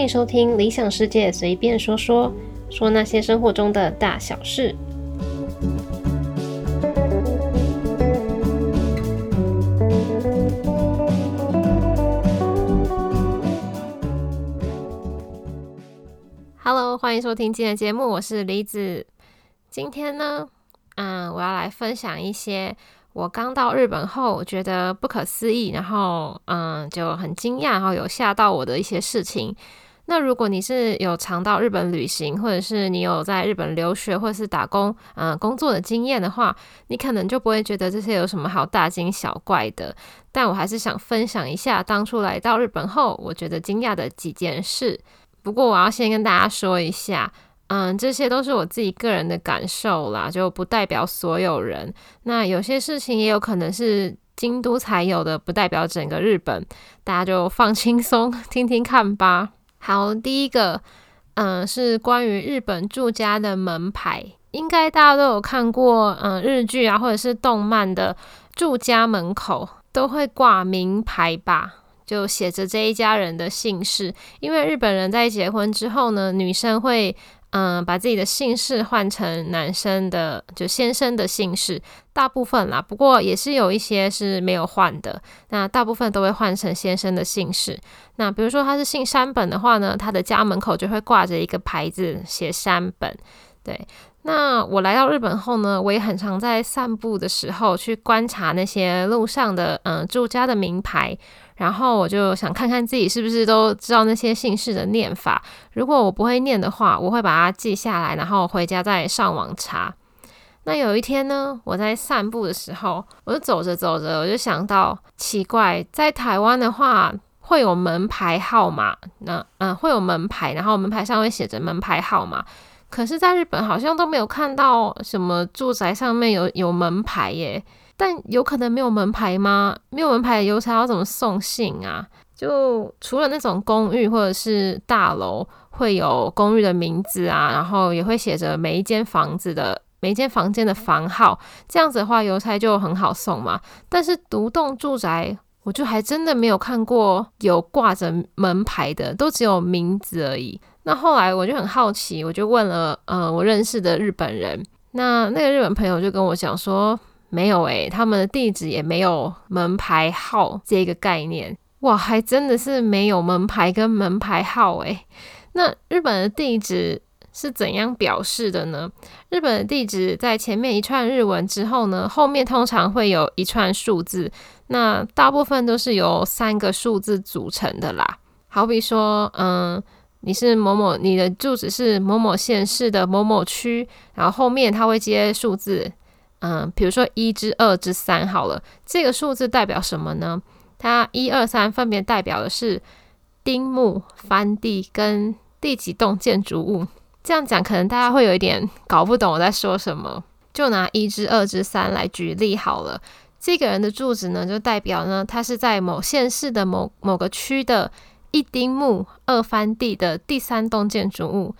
欢迎收听《理想世界随便说说》，说那些生活中的大小事。Hello，欢迎收听今天的节目，我是李子。今天呢，嗯，我要来分享一些。我刚到日本后，我觉得不可思议，然后嗯就很惊讶，然后有吓到我的一些事情。那如果你是有常到日本旅行，或者是你有在日本留学或者是打工嗯工作的经验的话，你可能就不会觉得这些有什么好大惊小怪的。但我还是想分享一下当初来到日本后，我觉得惊讶的几件事。不过我要先跟大家说一下。嗯，这些都是我自己个人的感受啦，就不代表所有人。那有些事情也有可能是京都才有的，不代表整个日本。大家就放轻松，听听看吧。好，第一个，嗯，是关于日本住家的门牌，应该大家都有看过，嗯，日剧啊，或者是动漫的住家门口都会挂名牌吧，就写着这一家人的姓氏。因为日本人在结婚之后呢，女生会。嗯，把自己的姓氏换成男生的，就先生的姓氏，大部分啦。不过也是有一些是没有换的。那大部分都会换成先生的姓氏。那比如说他是姓山本的话呢，他的家门口就会挂着一个牌子，写山本。对。那我来到日本后呢，我也很常在散步的时候去观察那些路上的嗯住家的名牌。然后我就想看看自己是不是都知道那些姓氏的念法。如果我不会念的话，我会把它记下来，然后回家再上网查。那有一天呢，我在散步的时候，我就走着走着，我就想到奇怪，在台湾的话会有门牌号码，那嗯会有门牌，然后门牌上会写着门牌号码。可是，在日本好像都没有看到什么住宅上面有有门牌耶。但有可能没有门牌吗？没有门牌的邮差要怎么送信啊？就除了那种公寓或者是大楼会有公寓的名字啊，然后也会写着每一间房子的每一间房间的房号，这样子的话邮差就很好送嘛。但是独栋住宅，我就还真的没有看过有挂着门牌的，都只有名字而已。那后来我就很好奇，我就问了呃我认识的日本人，那那个日本朋友就跟我讲说。没有诶，他们的地址也没有门牌号这个概念哇，还真的是没有门牌跟门牌号诶。那日本的地址是怎样表示的呢？日本的地址在前面一串日文之后呢，后面通常会有一串数字，那大部分都是由三个数字组成的啦。好比说，嗯，你是某某，你的住址是某某县市的某某区，然后后面它会接数字。嗯，比如说一至二至三好了，这个数字代表什么呢？它一二三分别代表的是丁木、翻地跟第几栋建筑物。这样讲可能大家会有一点搞不懂我在说什么。就拿一至二至三来举例好了，这个人的住址呢，就代表呢他是在某县市的某某个区的一丁目二翻地的第三栋建筑物。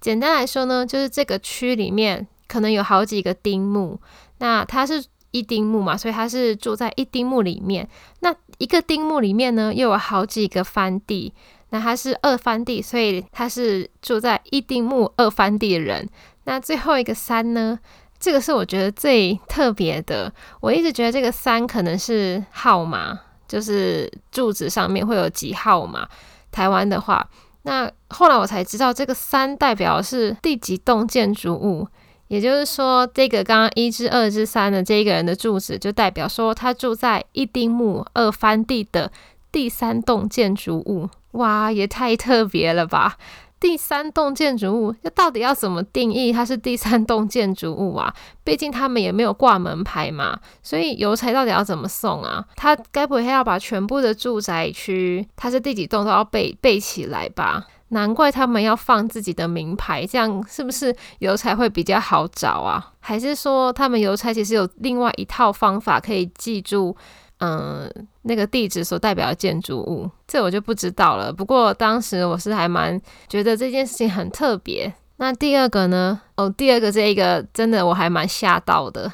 简单来说呢，就是这个区里面。可能有好几个丁目，那他是一丁目嘛，所以他是住在一丁目里面。那一个丁目里面呢，又有好几个番地，那他是二番地，所以他是住在一丁目二番地的人。那最后一个三呢，这个是我觉得最特别的。我一直觉得这个三可能是号码，就是住址上面会有几号嘛。台湾的话，那后来我才知道，这个三代表是第几栋建筑物。也就是说，这个刚刚一至二至三的这一个人的住址，就代表说他住在一丁目二番地的第三栋建筑物。哇，也太特别了吧！第三栋建筑物，那到底要怎么定义它是第三栋建筑物啊？毕竟他们也没有挂门牌嘛，所以邮差到底要怎么送啊？他该不会要把全部的住宅区，它是第几栋都要背背起来吧？难怪他们要放自己的名牌，这样是不是邮差会比较好找啊？还是说他们邮差其实有另外一套方法可以记住，嗯，那个地址所代表的建筑物？这我就不知道了。不过当时我是还蛮觉得这件事情很特别。那第二个呢？哦，第二个这一个真的我还蛮吓到的，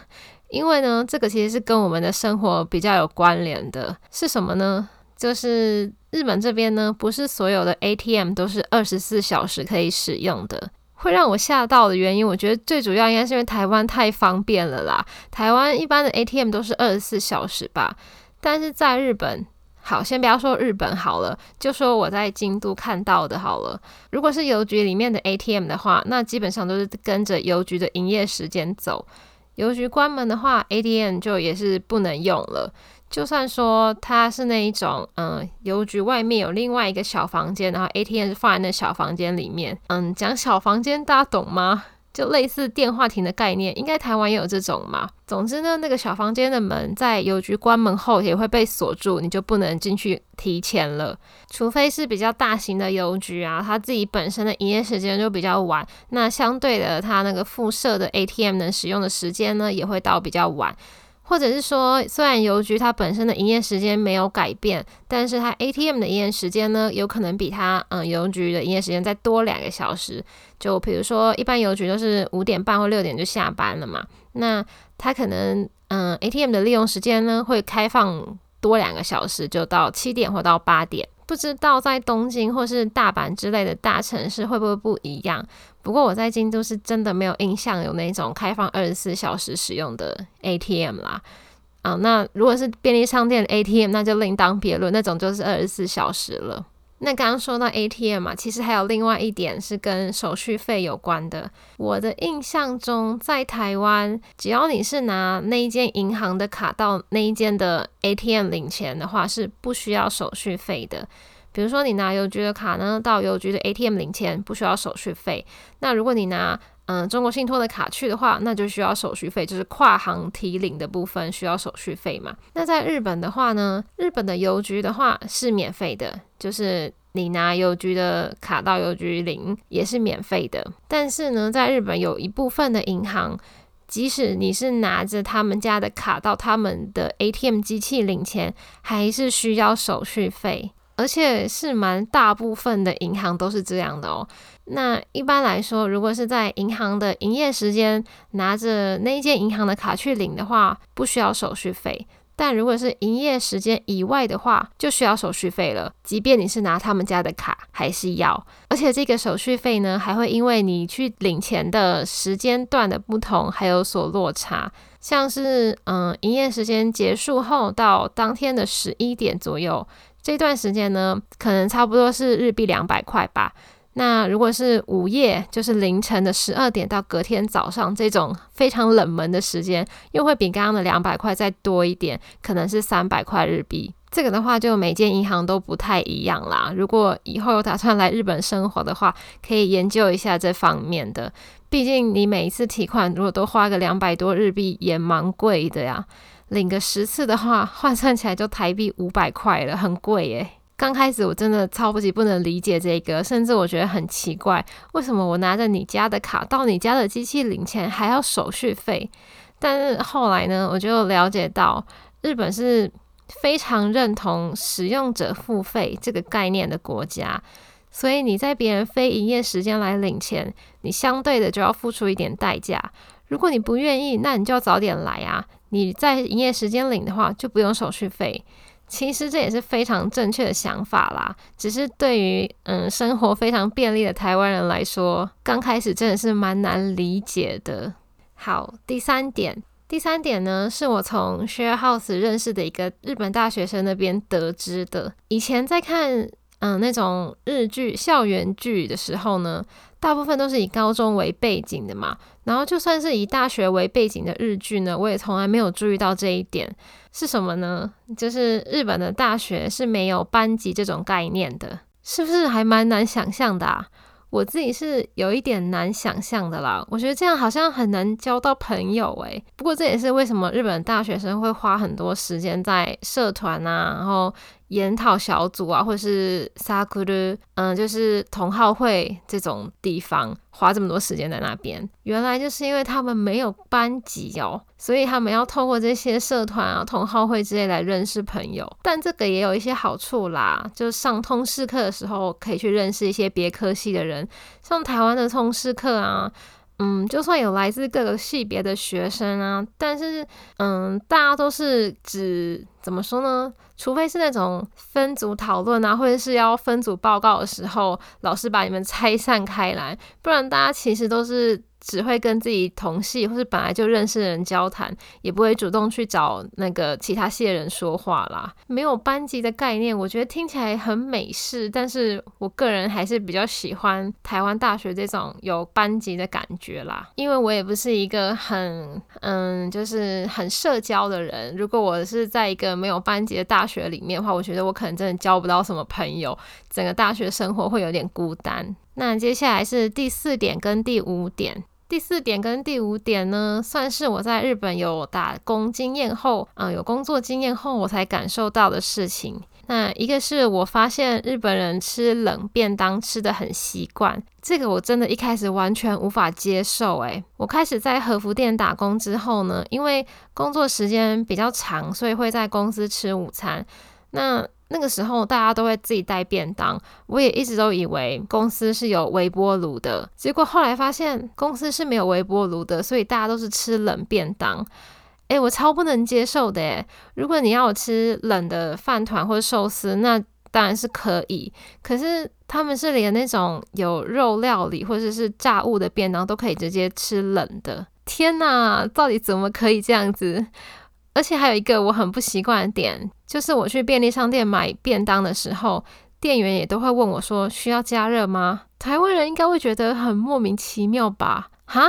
因为呢，这个其实是跟我们的生活比较有关联的，是什么呢？就是日本这边呢，不是所有的 ATM 都是二十四小时可以使用的。会让我吓到的原因，我觉得最主要应该是因为台湾太方便了啦。台湾一般的 ATM 都是二十四小时吧，但是在日本，好，先不要说日本好了，就说我在京都看到的好了。如果是邮局里面的 ATM 的话，那基本上都是跟着邮局的营业时间走。邮局关门的话，ATM 就也是不能用了。就算说它是那一种，嗯，邮局外面有另外一个小房间，然后 ATM 是放在那小房间里面，嗯，讲小房间大家懂吗？就类似电话亭的概念，应该台湾也有这种嘛。总之呢，那个小房间的门在邮局关门后也会被锁住，你就不能进去提钱了。除非是比较大型的邮局啊，它自己本身的营业时间就比较晚，那相对的，它那个附设的 ATM 能使用的时间呢，也会到比较晚。或者是说，虽然邮局它本身的营业时间没有改变，但是它 ATM 的营业时间呢，有可能比它嗯邮局的营业时间再多两个小时。就比如说，一般邮局都是五点半或六点就下班了嘛，那它可能嗯 ATM 的利用时间呢会开放多两个小时，就到七点或到八点。不知道在东京或是大阪之类的大城市会不会不一样？不过我在京都是真的没有印象有那种开放二十四小时使用的 ATM 啦。啊，那如果是便利商店 ATM，那就另当别论，那种就是二十四小时了。那刚刚说到 ATM 嘛，其实还有另外一点是跟手续费有关的。我的印象中，在台湾，只要你是拿那一间银行的卡到那一间的 ATM 领钱的话，是不需要手续费的。比如说，你拿邮局的卡呢，到邮局的 ATM 领钱不需要手续费。那如果你拿嗯，中国信托的卡去的话，那就需要手续费，就是跨行提领的部分需要手续费嘛。那在日本的话呢，日本的邮局的话是免费的，就是你拿邮局的卡到邮局领也是免费的。但是呢，在日本有一部分的银行，即使你是拿着他们家的卡到他们的 ATM 机器领钱，还是需要手续费。而且是蛮大部分的银行都是这样的哦。那一般来说，如果是在银行的营业时间拿着那一间银行的卡去领的话，不需要手续费；但如果是营业时间以外的话，就需要手续费了。即便你是拿他们家的卡，还是要。而且这个手续费呢，还会因为你去领钱的时间段的不同，还有所落差。像是嗯，营业时间结束后到当天的十一点左右。这段时间呢，可能差不多是日币两百块吧。那如果是午夜，就是凌晨的十二点到隔天早上这种非常冷门的时间，又会比刚刚的两百块再多一点，可能是三百块日币。这个的话，就每间银行都不太一样啦。如果以后有打算来日本生活的话，可以研究一下这方面的。毕竟你每一次提款如果都花个两百多日币，也蛮贵的呀。领个十次的话，换算起来就台币五百块了，很贵耶。刚开始我真的超级不能理解这个，甚至我觉得很奇怪，为什么我拿着你家的卡到你家的机器领钱还要手续费？但是后来呢，我就了解到日本是非常认同使用者付费这个概念的国家，所以你在别人非营业时间来领钱，你相对的就要付出一点代价。如果你不愿意，那你就要早点来啊。你在营业时间领的话，就不用手续费。其实这也是非常正确的想法啦。只是对于嗯生活非常便利的台湾人来说，刚开始真的是蛮难理解的。好，第三点，第三点呢，是我从 Share House 认识的一个日本大学生那边得知的。以前在看嗯那种日剧、校园剧的时候呢。大部分都是以高中为背景的嘛，然后就算是以大学为背景的日剧呢，我也从来没有注意到这一点是什么呢？就是日本的大学是没有班级这种概念的，是不是还蛮难想象的啊？我自己是有一点难想象的啦，我觉得这样好像很难交到朋友诶。不过这也是为什么日本大学生会花很多时间在社团啊，然后。研讨小组啊，或者是萨库鲁，嗯，就是同好会这种地方，花这么多时间在那边，原来就是因为他们没有班级哦，所以他们要透过这些社团啊、同好会之类来认识朋友。但这个也有一些好处啦，就是上通识课的时候可以去认识一些别科系的人，像台湾的通识课啊。嗯，就算有来自各个系别的学生啊，但是嗯，大家都是只怎么说呢？除非是那种分组讨论啊，或者是要分组报告的时候，老师把你们拆散开来，不然大家其实都是。只会跟自己同系或是本来就认识的人交谈，也不会主动去找那个其他系的人说话啦。没有班级的概念，我觉得听起来很美式，但是我个人还是比较喜欢台湾大学这种有班级的感觉啦。因为我也不是一个很嗯，就是很社交的人。如果我是在一个没有班级的大学里面的话，我觉得我可能真的交不到什么朋友，整个大学生活会有点孤单。那接下来是第四点跟第五点。第四点跟第五点呢，算是我在日本有打工经验后，嗯，有工作经验后，我才感受到的事情。那一个是我发现日本人吃冷便当吃的很习惯，这个我真的一开始完全无法接受。诶，我开始在和服店打工之后呢，因为工作时间比较长，所以会在公司吃午餐。那那个时候大家都会自己带便当，我也一直都以为公司是有微波炉的，结果后来发现公司是没有微波炉的，所以大家都是吃冷便当。诶，我超不能接受的诶，如果你要我吃冷的饭团或者寿司，那当然是可以。可是他们是连那种有肉料理或者是炸物的便当都可以直接吃冷的。天哪，到底怎么可以这样子？而且还有一个我很不习惯的点，就是我去便利商店买便当的时候，店员也都会问我说：“需要加热吗？”台湾人应该会觉得很莫名其妙吧？哈，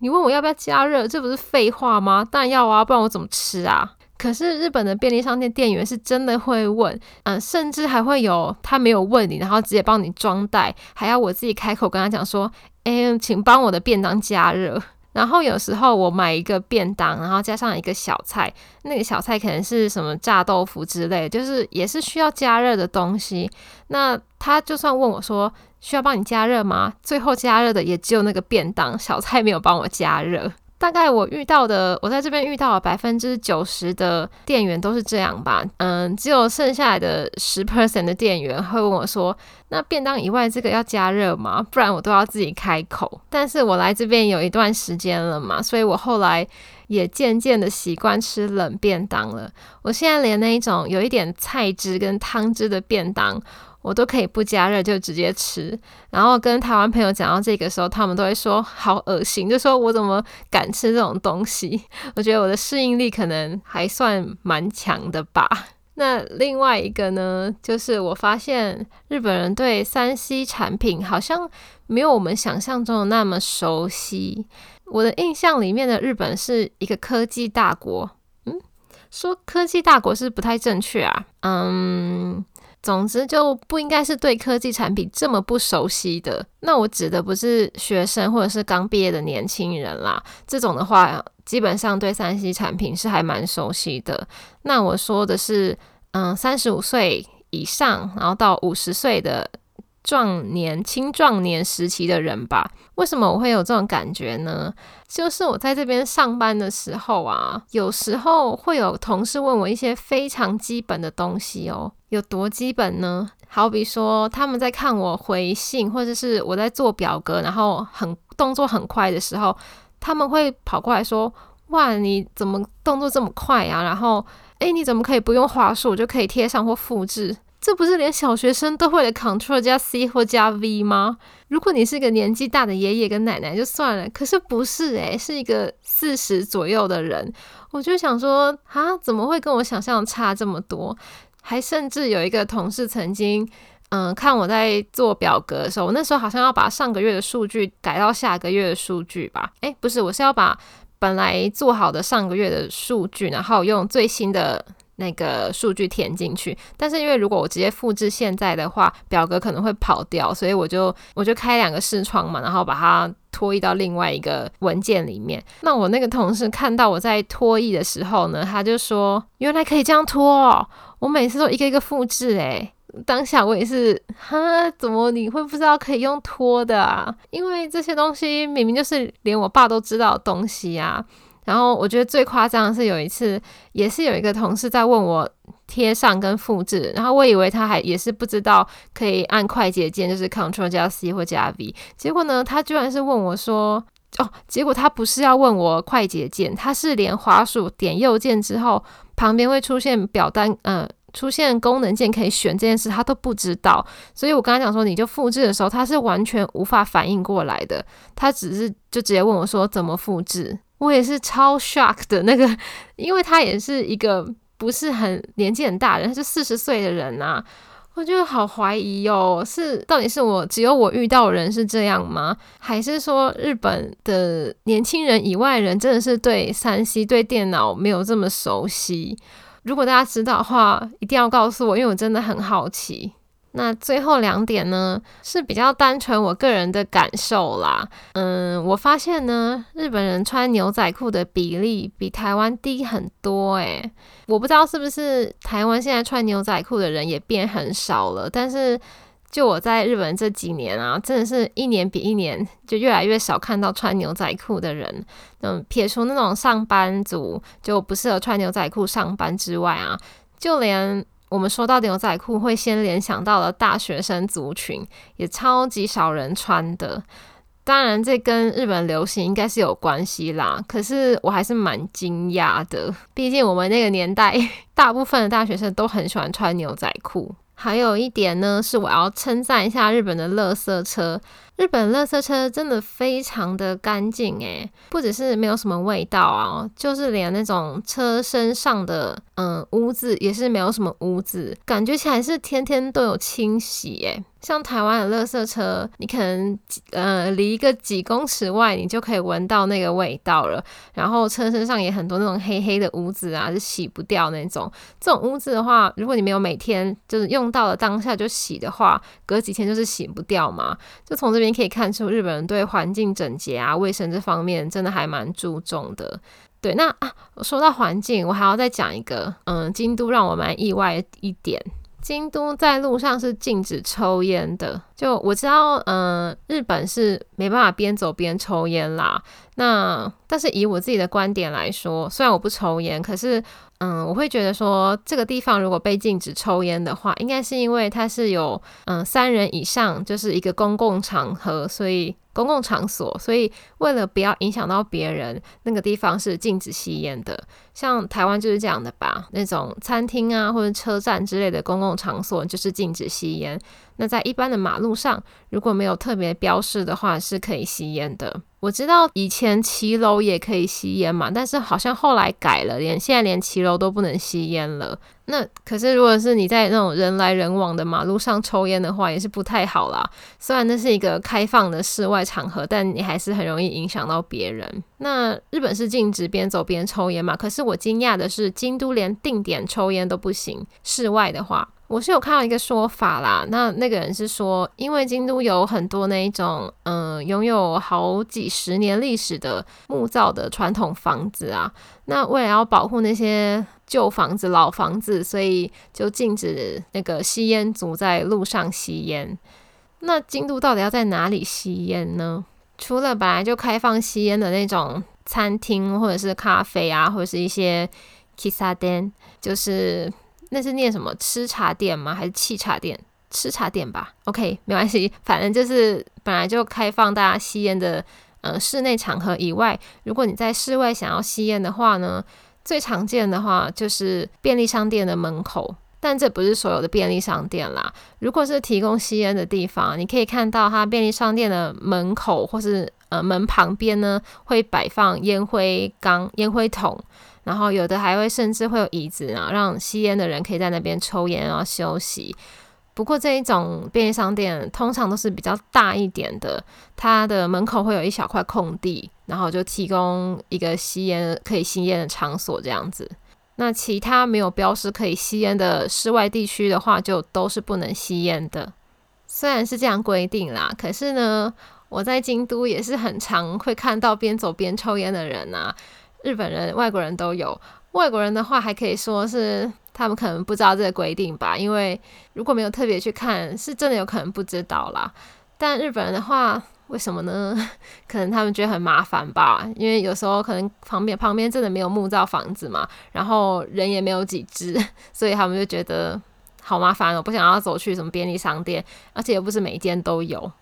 你问我要不要加热，这不是废话吗？当然要啊，不然我怎么吃啊？可是日本的便利商店店员是真的会问，嗯，甚至还会有他没有问你，然后直接帮你装袋，还要我自己开口跟他讲说：“哎，请帮我的便当加热。”然后有时候我买一个便当，然后加上一个小菜，那个小菜可能是什么炸豆腐之类，就是也是需要加热的东西。那他就算问我说需要帮你加热吗？最后加热的也只有那个便当，小菜没有帮我加热。大概我遇到的，我在这边遇到百分之九十的店员都是这样吧。嗯，只有剩下来的十 percent 的店员会问我说：“那便当以外这个要加热吗？不然我都要自己开口。”但是我来这边有一段时间了嘛，所以我后来也渐渐的习惯吃冷便当了。我现在连那一种有一点菜汁跟汤汁的便当。我都可以不加热就直接吃，然后跟台湾朋友讲到这个时候，他们都会说好恶心，就说我怎么敢吃这种东西？我觉得我的适应力可能还算蛮强的吧。那另外一个呢，就是我发现日本人对三 C 产品好像没有我们想象中的那么熟悉。我的印象里面的日本是一个科技大国，嗯，说科技大国是不太正确啊，嗯。总之就不应该是对科技产品这么不熟悉的。那我指的不是学生或者是刚毕业的年轻人啦，这种的话基本上对三 C 产品是还蛮熟悉的。那我说的是，嗯，三十五岁以上，然后到五十岁的。壮年、青壮年时期的人吧，为什么我会有这种感觉呢？就是我在这边上班的时候啊，有时候会有同事问我一些非常基本的东西哦，有多基本呢？好比说他们在看我回信，或者是我在做表格，然后很动作很快的时候，他们会跑过来说：“哇，你怎么动作这么快啊？”然后，诶，你怎么可以不用话术就可以贴上或复制？这不是连小学生都会的 Ctrl 加 C 或加 V 吗？如果你是个年纪大的爷爷跟奶奶就算了，可是不是诶，是一个四十左右的人，我就想说啊，怎么会跟我想象差这么多？还甚至有一个同事曾经，嗯，看我在做表格的时候，我那时候好像要把上个月的数据改到下个月的数据吧？诶，不是，我是要把本来做好的上个月的数据，然后用最新的。那个数据填进去，但是因为如果我直接复制现在的话，表格可能会跑掉，所以我就我就开两个视窗嘛，然后把它拖移到另外一个文件里面。那我那个同事看到我在拖移的时候呢，他就说：“原来可以这样拖哦，我每次都一个一个复制。”诶，当下我也是，哈，怎么你会不知道可以用拖的啊？因为这些东西明明就是连我爸都知道的东西啊。然后我觉得最夸张的是有一次，也是有一个同事在问我贴上跟复制，然后我以为他还也是不知道可以按快捷键，就是 Ctrl 加 C 或加 V，结果呢，他居然是问我说，哦，结果他不是要问我快捷键，他是连滑鼠点右键之后，旁边会出现表单，呃，出现功能键可以选这件事，他都不知道。所以我跟他讲说，你就复制的时候，他是完全无法反应过来的。他只是就直接问我说怎么复制，我也是超 shock 的那个，因为他也是一个不是很年纪很大人，他是四十岁的人呐。我就好怀疑哦，是到底是我只有我遇到人是这样吗？还是说日本的年轻人以外人真的是对三 C 对电脑没有这么熟悉？如果大家知道的话，一定要告诉我，因为我真的很好奇。那最后两点呢，是比较单纯我个人的感受啦。嗯，我发现呢，日本人穿牛仔裤的比例比台湾低很多诶，我不知道是不是台湾现在穿牛仔裤的人也变很少了，但是就我在日本这几年啊，真的是一年比一年就越来越少看到穿牛仔裤的人。嗯，撇除那种上班族就不适合穿牛仔裤上班之外啊，就连。我们说到牛仔裤，会先联想到了大学生族群，也超级少人穿的。当然，这跟日本流行应该是有关系啦。可是我还是蛮惊讶的，毕竟我们那个年代，大部分的大学生都很喜欢穿牛仔裤。还有一点呢，是我要称赞一下日本的垃圾车。日本垃圾车真的非常的干净诶，不只是没有什么味道啊，就是连那种车身上的嗯污渍也是没有什么污渍，感觉起来是天天都有清洗诶。像台湾的垃圾车，你可能呃离一个几公尺外，你就可以闻到那个味道了。然后车身上也很多那种黑黑的污渍啊，是洗不掉那种。这种污渍的话，如果你没有每天就是用到了当下就洗的话，隔几天就是洗不掉嘛。就从这边可以看出，日本人对环境整洁啊、卫生这方面真的还蛮注重的。对，那啊，说到环境，我还要再讲一个，嗯，京都让我蛮意外一点。京都在路上是禁止抽烟的，就我知道，嗯，日本是没办法边走边抽烟啦。那但是以我自己的观点来说，虽然我不抽烟，可是，嗯，我会觉得说这个地方如果被禁止抽烟的话，应该是因为它是有，嗯，三人以上就是一个公共场合，所以。公共场所，所以为了不要影响到别人，那个地方是禁止吸烟的。像台湾就是这样的吧，那种餐厅啊或者车站之类的公共场所就是禁止吸烟。那在一般的马路上，如果没有特别标示的话，是可以吸烟的。我知道以前骑楼也可以吸烟嘛，但是好像后来改了，连现在连骑楼都不能吸烟了。那可是如果是你在那种人来人往的马路上抽烟的话，也是不太好啦。虽然那是一个开放的室外场合，但你还是很容易影响到别人。那日本是禁止边走边抽烟嘛？可是我惊讶的是，京都连定点抽烟都不行，室外的话。我是有看到一个说法啦，那那个人是说，因为京都有很多那一种，嗯，拥有好几十年历史的木造的传统房子啊，那为了要保护那些旧房子、老房子，所以就禁止那个吸烟族在路上吸烟。那京都到底要在哪里吸烟呢？除了本来就开放吸烟的那种餐厅，或者是咖啡啊，或者是一些 kissa 店，就是。那是念什么吃茶店吗？还是沏茶店？吃茶店吧。OK，没关系，反正就是本来就开放大家吸烟的，呃，室内场合以外，如果你在室外想要吸烟的话呢，最常见的话就是便利商店的门口。但这不是所有的便利商店啦。如果是提供吸烟的地方，你可以看到它便利商店的门口或是呃门旁边呢，会摆放烟灰缸、烟灰桶。然后有的还会甚至会有椅子啊，让吸烟的人可以在那边抽烟啊休息。不过这一种便利商店通常都是比较大一点的，它的门口会有一小块空地，然后就提供一个吸烟可以吸烟的场所这样子。那其他没有标识可以吸烟的室外地区的话，就都是不能吸烟的。虽然是这样规定啦，可是呢，我在京都也是很常会看到边走边抽烟的人啊。日本人、外国人都有。外国人的话，还可以说是他们可能不知道这个规定吧，因为如果没有特别去看，是真的有可能不知道啦。但日本人的话，为什么呢？可能他们觉得很麻烦吧，因为有时候可能旁边旁边真的没有木造房子嘛，然后人也没有几只，所以他们就觉得好麻烦哦，不想要走去什么便利商店，而且又不是每一间都有。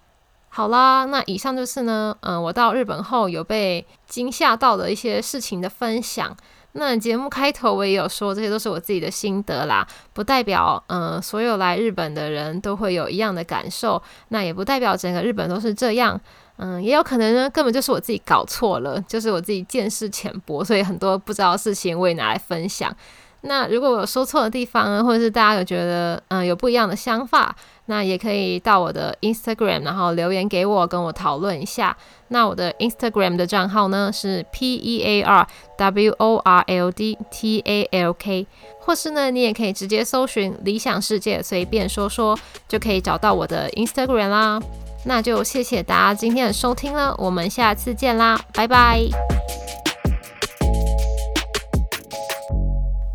好啦，那以上就是呢，嗯，我到日本后有被惊吓到的一些事情的分享。那节目开头我也有说，这些都是我自己的心得啦，不代表嗯所有来日本的人都会有一样的感受，那也不代表整个日本都是这样，嗯，也有可能呢，根本就是我自己搞错了，就是我自己见识浅薄，所以很多不知道的事情我也拿来分享。那如果我有说错的地方呢，或者是大家有觉得嗯有不一样的想法，那也可以到我的 Instagram，然后留言给我，跟我讨论一下。那我的 Instagram 的账号呢是 P E A R W O R L D T A L K，或是呢你也可以直接搜寻理想世界随便说说，就可以找到我的 Instagram 啦。那就谢谢大家今天的收听了，我们下次见啦，拜拜。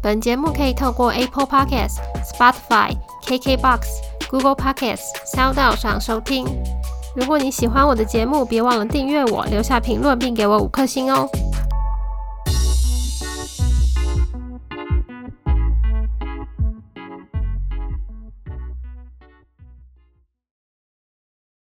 本节目可以透过 Apple Podcasts、Spotify、KKBox、Google Podcasts、SoundCloud 上收听。如果你喜欢我的节目，别忘了订阅我，留下评论，并给我五颗星哦。